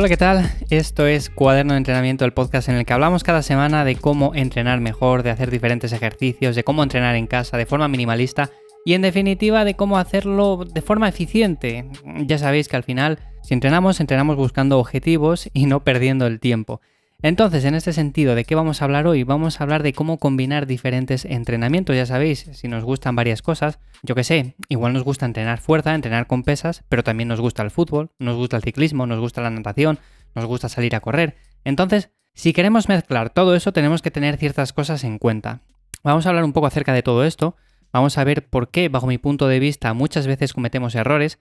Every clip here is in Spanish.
Hola, ¿qué tal? Esto es Cuaderno de Entrenamiento, el podcast en el que hablamos cada semana de cómo entrenar mejor, de hacer diferentes ejercicios, de cómo entrenar en casa de forma minimalista y en definitiva de cómo hacerlo de forma eficiente. Ya sabéis que al final, si entrenamos, entrenamos buscando objetivos y no perdiendo el tiempo. Entonces, en este sentido, ¿de qué vamos a hablar hoy? Vamos a hablar de cómo combinar diferentes entrenamientos. Ya sabéis, si nos gustan varias cosas, yo que sé, igual nos gusta entrenar fuerza, entrenar con pesas, pero también nos gusta el fútbol, nos gusta el ciclismo, nos gusta la natación, nos gusta salir a correr. Entonces, si queremos mezclar todo eso, tenemos que tener ciertas cosas en cuenta. Vamos a hablar un poco acerca de todo esto, vamos a ver por qué, bajo mi punto de vista, muchas veces cometemos errores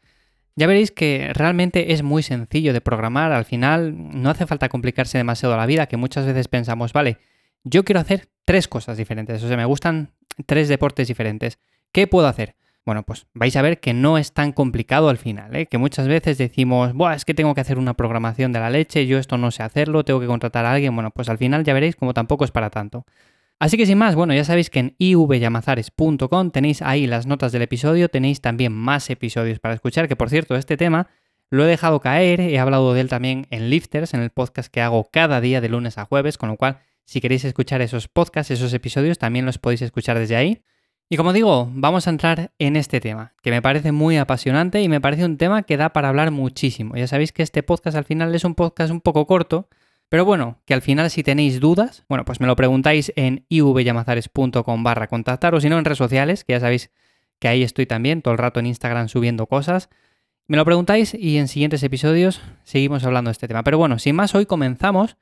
ya veréis que realmente es muy sencillo de programar, al final no hace falta complicarse demasiado la vida, que muchas veces pensamos, vale, yo quiero hacer tres cosas diferentes, o sea, me gustan tres deportes diferentes, ¿qué puedo hacer? Bueno, pues vais a ver que no es tan complicado al final, ¿eh? que muchas veces decimos, Buah, es que tengo que hacer una programación de la leche, yo esto no sé hacerlo, tengo que contratar a alguien, bueno, pues al final ya veréis como tampoco es para tanto. Así que sin más, bueno, ya sabéis que en ivyamazares.com tenéis ahí las notas del episodio, tenéis también más episodios para escuchar, que por cierto, este tema lo he dejado caer, he hablado de él también en Lifters, en el podcast que hago cada día de lunes a jueves, con lo cual si queréis escuchar esos podcasts, esos episodios, también los podéis escuchar desde ahí. Y como digo, vamos a entrar en este tema, que me parece muy apasionante y me parece un tema que da para hablar muchísimo. Ya sabéis que este podcast al final es un podcast un poco corto, pero bueno, que al final si tenéis dudas, bueno, pues me lo preguntáis en ivyamazares.com barra contactar o si no en redes sociales, que ya sabéis que ahí estoy también todo el rato en Instagram subiendo cosas. Me lo preguntáis y en siguientes episodios seguimos hablando de este tema. Pero bueno, sin más, hoy comenzamos.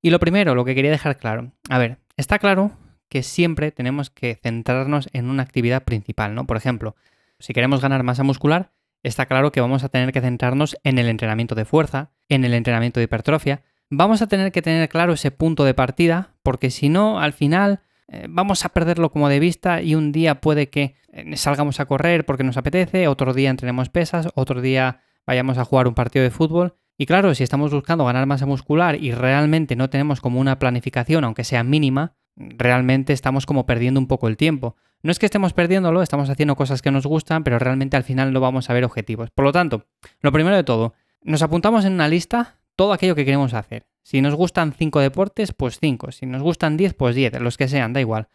Y lo primero, lo que quería dejar claro. A ver, está claro que siempre tenemos que centrarnos en una actividad principal, ¿no? Por ejemplo, si queremos ganar masa muscular, está claro que vamos a tener que centrarnos en el entrenamiento de fuerza, en el entrenamiento de hipertrofia, vamos a tener que tener claro ese punto de partida, porque si no, al final eh, vamos a perderlo como de vista y un día puede que eh, salgamos a correr porque nos apetece, otro día entrenemos pesas, otro día vayamos a jugar un partido de fútbol. Y claro, si estamos buscando ganar masa muscular y realmente no tenemos como una planificación, aunque sea mínima, realmente estamos como perdiendo un poco el tiempo. No es que estemos perdiéndolo, estamos haciendo cosas que nos gustan, pero realmente al final no vamos a ver objetivos. Por lo tanto, lo primero de todo, nos apuntamos en una lista todo aquello que queremos hacer. Si nos gustan 5 deportes, pues 5. Si nos gustan 10, pues 10. Los que sean, da igual.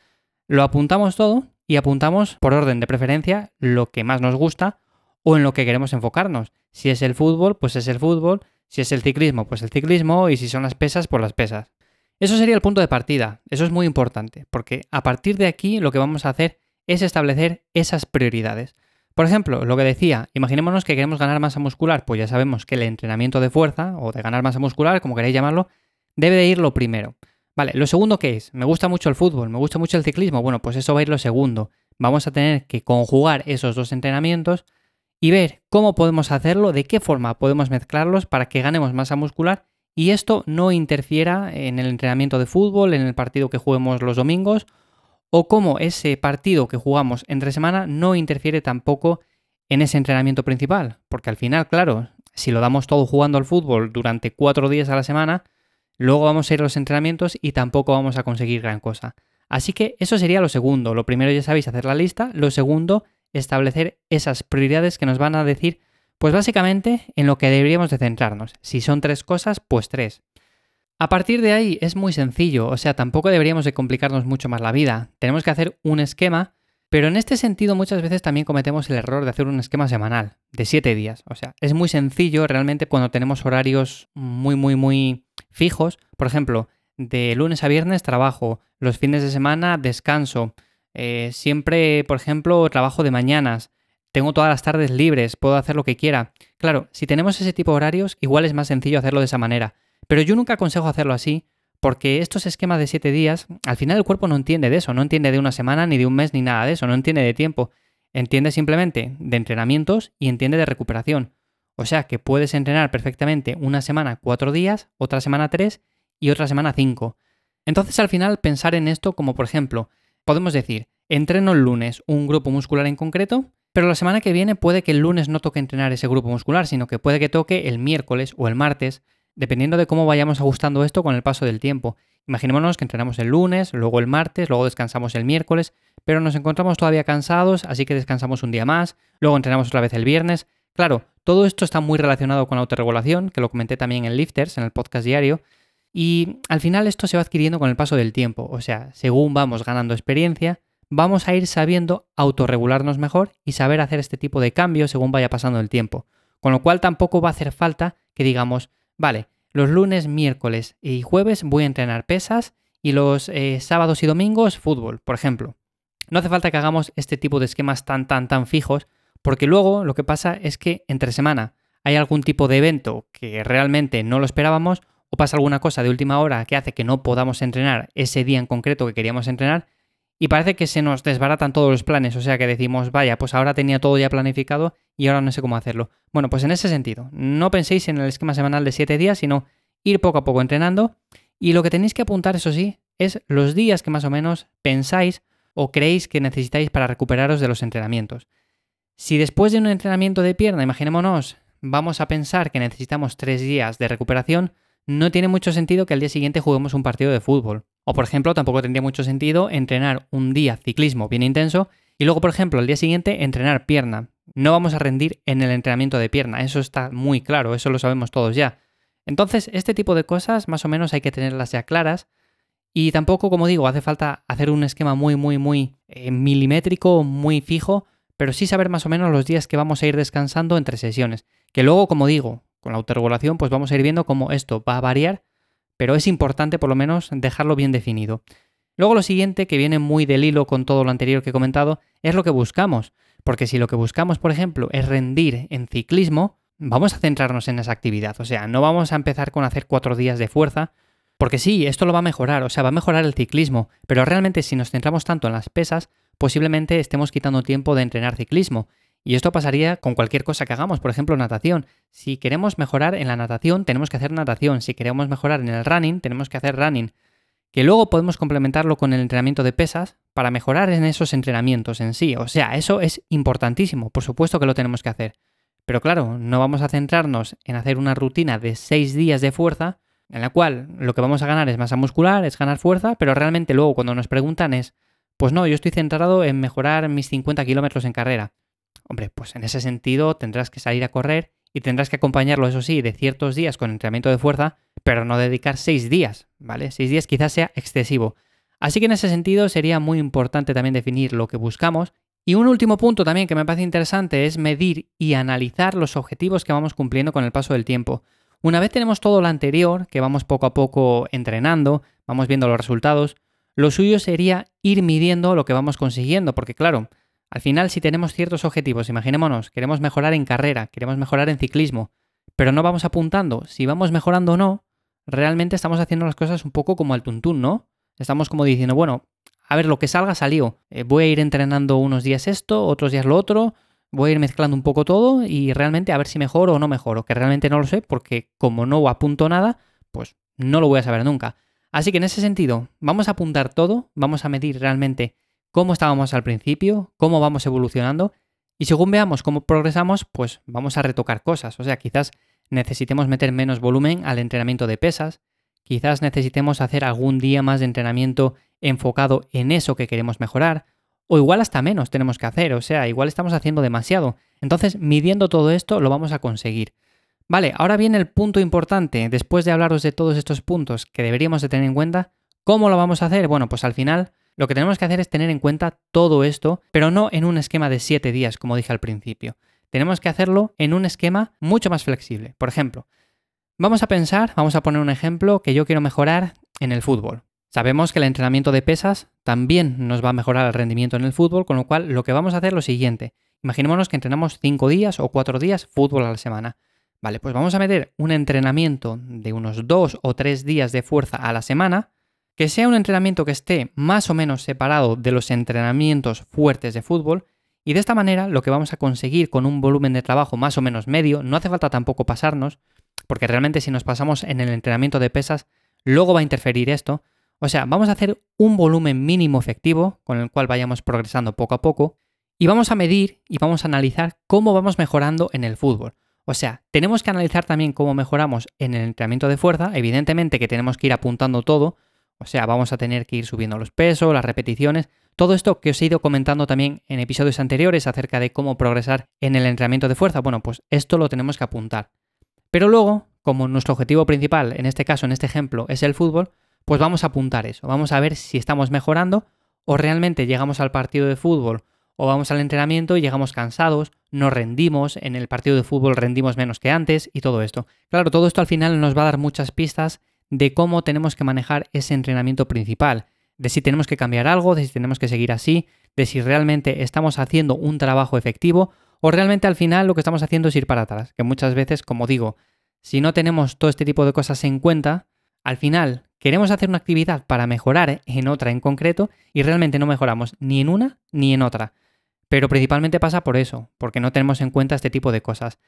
Lo apuntamos todo y apuntamos por orden de preferencia lo que más nos gusta o en lo que queremos enfocarnos. Si es el fútbol, pues es el fútbol. Si es el ciclismo, pues el ciclismo. Y si son las pesas, pues las pesas. Eso sería el punto de partida. Eso es muy importante, porque a partir de aquí lo que vamos a hacer es establecer esas prioridades. Por ejemplo, lo que decía, imaginémonos que queremos ganar masa muscular, pues ya sabemos que el entrenamiento de fuerza o de ganar masa muscular, como queréis llamarlo, debe de ir lo primero. Vale, lo segundo que es, me gusta mucho el fútbol, me gusta mucho el ciclismo, bueno, pues eso va a ir lo segundo. Vamos a tener que conjugar esos dos entrenamientos y ver cómo podemos hacerlo, de qué forma podemos mezclarlos para que ganemos masa muscular y esto no interfiera en el entrenamiento de fútbol, en el partido que juguemos los domingos o cómo ese partido que jugamos entre semana no interfiere tampoco en ese entrenamiento principal. Porque al final, claro, si lo damos todo jugando al fútbol durante cuatro días a la semana, luego vamos a ir a los entrenamientos y tampoco vamos a conseguir gran cosa. Así que eso sería lo segundo. Lo primero ya sabéis hacer la lista. Lo segundo, establecer esas prioridades que nos van a decir, pues básicamente en lo que deberíamos de centrarnos. Si son tres cosas, pues tres. A partir de ahí es muy sencillo, o sea, tampoco deberíamos de complicarnos mucho más la vida. Tenemos que hacer un esquema, pero en este sentido muchas veces también cometemos el error de hacer un esquema semanal, de 7 días. O sea, es muy sencillo realmente cuando tenemos horarios muy, muy, muy fijos. Por ejemplo, de lunes a viernes trabajo, los fines de semana descanso, eh, siempre, por ejemplo, trabajo de mañanas, tengo todas las tardes libres, puedo hacer lo que quiera. Claro, si tenemos ese tipo de horarios, igual es más sencillo hacerlo de esa manera. Pero yo nunca aconsejo hacerlo así, porque estos esquemas de 7 días, al final el cuerpo no entiende de eso, no entiende de una semana, ni de un mes, ni nada de eso, no entiende de tiempo. Entiende simplemente de entrenamientos y entiende de recuperación. O sea que puedes entrenar perfectamente una semana 4 días, otra semana 3 y otra semana 5. Entonces al final pensar en esto como por ejemplo, podemos decir, entreno el lunes un grupo muscular en concreto, pero la semana que viene puede que el lunes no toque entrenar ese grupo muscular, sino que puede que toque el miércoles o el martes dependiendo de cómo vayamos ajustando esto con el paso del tiempo. Imaginémonos que entrenamos el lunes, luego el martes, luego descansamos el miércoles, pero nos encontramos todavía cansados, así que descansamos un día más, luego entrenamos otra vez el viernes. Claro, todo esto está muy relacionado con la autorregulación, que lo comenté también en Lifters, en el podcast diario, y al final esto se va adquiriendo con el paso del tiempo, o sea, según vamos ganando experiencia, vamos a ir sabiendo autorregularnos mejor y saber hacer este tipo de cambios según vaya pasando el tiempo. Con lo cual tampoco va a hacer falta que digamos, vale, los lunes, miércoles y jueves voy a entrenar pesas y los eh, sábados y domingos fútbol, por ejemplo. No hace falta que hagamos este tipo de esquemas tan, tan, tan fijos, porque luego lo que pasa es que entre semana hay algún tipo de evento que realmente no lo esperábamos o pasa alguna cosa de última hora que hace que no podamos entrenar ese día en concreto que queríamos entrenar y parece que se nos desbaratan todos los planes, o sea que decimos, vaya, pues ahora tenía todo ya planificado y ahora no sé cómo hacerlo. Bueno, pues en ese sentido, no penséis en el esquema semanal de 7 días, sino ir poco a poco entrenando y lo que tenéis que apuntar, eso sí, es los días que más o menos pensáis o creéis que necesitáis para recuperaros de los entrenamientos. Si después de un entrenamiento de pierna, imaginémonos, vamos a pensar que necesitamos 3 días de recuperación, no tiene mucho sentido que al día siguiente juguemos un partido de fútbol. O por ejemplo, tampoco tendría mucho sentido entrenar un día ciclismo bien intenso y luego, por ejemplo, al día siguiente entrenar pierna. No vamos a rendir en el entrenamiento de pierna, eso está muy claro, eso lo sabemos todos ya. Entonces, este tipo de cosas más o menos hay que tenerlas ya claras y tampoco, como digo, hace falta hacer un esquema muy, muy, muy eh, milimétrico, muy fijo, pero sí saber más o menos los días que vamos a ir descansando entre sesiones. Que luego, como digo, con la autorregulación, pues vamos a ir viendo cómo esto va a variar pero es importante por lo menos dejarlo bien definido. Luego lo siguiente, que viene muy del hilo con todo lo anterior que he comentado, es lo que buscamos. Porque si lo que buscamos, por ejemplo, es rendir en ciclismo, vamos a centrarnos en esa actividad. O sea, no vamos a empezar con hacer cuatro días de fuerza, porque sí, esto lo va a mejorar, o sea, va a mejorar el ciclismo, pero realmente si nos centramos tanto en las pesas, posiblemente estemos quitando tiempo de entrenar ciclismo. Y esto pasaría con cualquier cosa que hagamos, por ejemplo, natación. Si queremos mejorar en la natación, tenemos que hacer natación. Si queremos mejorar en el running, tenemos que hacer running. Que luego podemos complementarlo con el entrenamiento de pesas para mejorar en esos entrenamientos en sí. O sea, eso es importantísimo, por supuesto que lo tenemos que hacer. Pero claro, no vamos a centrarnos en hacer una rutina de 6 días de fuerza, en la cual lo que vamos a ganar es masa muscular, es ganar fuerza, pero realmente luego cuando nos preguntan es, pues no, yo estoy centrado en mejorar mis 50 kilómetros en carrera. Hombre, pues en ese sentido tendrás que salir a correr y tendrás que acompañarlo, eso sí, de ciertos días con entrenamiento de fuerza, pero no dedicar seis días, ¿vale? Seis días quizás sea excesivo. Así que en ese sentido sería muy importante también definir lo que buscamos. Y un último punto también que me parece interesante es medir y analizar los objetivos que vamos cumpliendo con el paso del tiempo. Una vez tenemos todo lo anterior, que vamos poco a poco entrenando, vamos viendo los resultados, lo suyo sería ir midiendo lo que vamos consiguiendo, porque claro, al final, si tenemos ciertos objetivos, imaginémonos, queremos mejorar en carrera, queremos mejorar en ciclismo, pero no vamos apuntando si vamos mejorando o no, realmente estamos haciendo las cosas un poco como al tuntún, ¿no? Estamos como diciendo, bueno, a ver, lo que salga salió. Eh, voy a ir entrenando unos días esto, otros días lo otro, voy a ir mezclando un poco todo y realmente a ver si mejoro o no mejoro, que realmente no lo sé porque como no apunto nada, pues no lo voy a saber nunca. Así que en ese sentido, vamos a apuntar todo, vamos a medir realmente cómo estábamos al principio, cómo vamos evolucionando y según veamos cómo progresamos, pues vamos a retocar cosas. O sea, quizás necesitemos meter menos volumen al entrenamiento de pesas, quizás necesitemos hacer algún día más de entrenamiento enfocado en eso que queremos mejorar, o igual hasta menos tenemos que hacer, o sea, igual estamos haciendo demasiado. Entonces, midiendo todo esto, lo vamos a conseguir. Vale, ahora viene el punto importante, después de hablaros de todos estos puntos que deberíamos de tener en cuenta, ¿cómo lo vamos a hacer? Bueno, pues al final lo que tenemos que hacer es tener en cuenta todo esto, pero no en un esquema de 7 días, como dije al principio. Tenemos que hacerlo en un esquema mucho más flexible. Por ejemplo, vamos a pensar, vamos a poner un ejemplo que yo quiero mejorar en el fútbol. Sabemos que el entrenamiento de pesas también nos va a mejorar el rendimiento en el fútbol, con lo cual lo que vamos a hacer es lo siguiente. Imaginémonos que entrenamos 5 días o 4 días fútbol a la semana. Vale, pues vamos a meter un entrenamiento de unos 2 o 3 días de fuerza a la semana que sea un entrenamiento que esté más o menos separado de los entrenamientos fuertes de fútbol y de esta manera lo que vamos a conseguir con un volumen de trabajo más o menos medio, no hace falta tampoco pasarnos, porque realmente si nos pasamos en el entrenamiento de pesas, luego va a interferir esto. O sea, vamos a hacer un volumen mínimo efectivo con el cual vayamos progresando poco a poco y vamos a medir y vamos a analizar cómo vamos mejorando en el fútbol. O sea, tenemos que analizar también cómo mejoramos en el entrenamiento de fuerza, evidentemente que tenemos que ir apuntando todo, o sea, vamos a tener que ir subiendo los pesos, las repeticiones, Todo esto que os he ido comentando también en episodios anteriores acerca de cómo progresar en el entrenamiento de fuerza, bueno, pues esto lo tenemos que apuntar. Pero luego, como nuestro objetivo principal, en este caso, en este ejemplo, es el fútbol, pues vamos a apuntar eso, vamos a ver si estamos mejorando o realmente llegamos al partido de fútbol o vamos al entrenamiento y llegamos cansados, no rendimos, en el partido de fútbol rendimos menos que antes y todo esto. Claro, todo esto al final nos va a dar muchas pistas de cómo tenemos que manejar ese entrenamiento principal de si tenemos que cambiar algo, de si tenemos que seguir así, de si realmente estamos haciendo un trabajo efectivo o realmente al final lo que estamos haciendo es ir para atrás, que muchas veces, como digo, si no tenemos todo este tipo de cosas en cuenta, al final queremos hacer una actividad para mejorar en otra en concreto y realmente no mejoramos ni en una ni en otra. Pero principalmente pasa por eso, porque no tenemos en cuenta este tipo de cosas.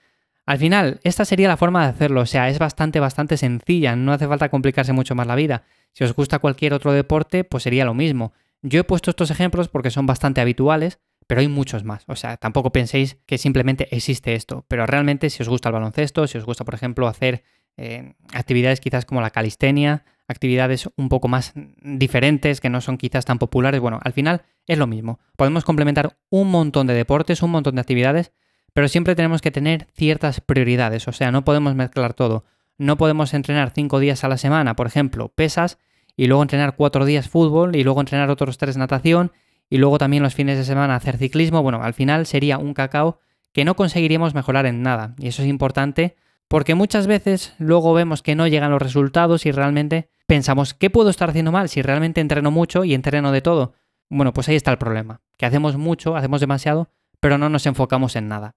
Al final, esta sería la forma de hacerlo, o sea, es bastante, bastante sencilla, no hace falta complicarse mucho más la vida. Si os gusta cualquier otro deporte, pues sería lo mismo. Yo he puesto estos ejemplos porque son bastante habituales, pero hay muchos más. O sea, tampoco penséis que simplemente existe esto, pero realmente si os gusta el baloncesto, si os gusta, por ejemplo, hacer eh, actividades quizás como la calistenia, actividades un poco más diferentes que no son quizás tan populares, bueno, al final es lo mismo. Podemos complementar un montón de deportes, un montón de actividades, pero siempre tenemos que tener ciertas prioridades, o sea, no podemos mezclar todo. No podemos entrenar cinco días a la semana, por ejemplo, pesas, y luego entrenar cuatro días fútbol, y luego entrenar otros tres natación, y luego también los fines de semana hacer ciclismo. Bueno, al final sería un cacao que no conseguiríamos mejorar en nada. Y eso es importante porque muchas veces luego vemos que no llegan los resultados y realmente pensamos, ¿qué puedo estar haciendo mal si realmente entreno mucho y entreno de todo? Bueno, pues ahí está el problema, que hacemos mucho, hacemos demasiado, pero no nos enfocamos en nada.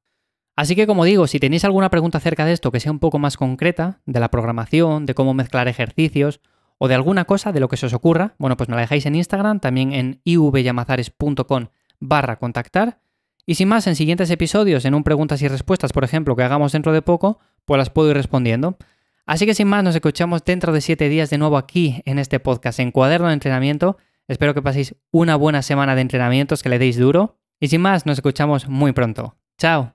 Así que como digo, si tenéis alguna pregunta acerca de esto que sea un poco más concreta, de la programación, de cómo mezclar ejercicios o de alguna cosa de lo que se os ocurra, bueno, pues me la dejáis en Instagram, también en ivyamazares.com barra contactar. Y sin más, en siguientes episodios, en un preguntas y respuestas, por ejemplo, que hagamos dentro de poco, pues las puedo ir respondiendo. Así que sin más, nos escuchamos dentro de siete días de nuevo aquí en este podcast, en Cuaderno de Entrenamiento. Espero que paséis una buena semana de entrenamientos, que le deis duro. Y sin más, nos escuchamos muy pronto. Chao.